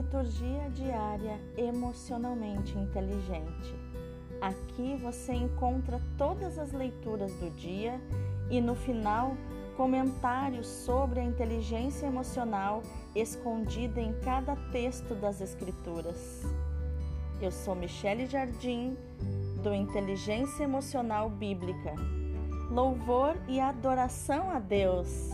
Liturgia diária emocionalmente inteligente. Aqui você encontra todas as leituras do dia e no final comentários sobre a inteligência emocional escondida em cada texto das Escrituras. Eu sou Michele Jardim, do Inteligência Emocional Bíblica. Louvor e adoração a Deus!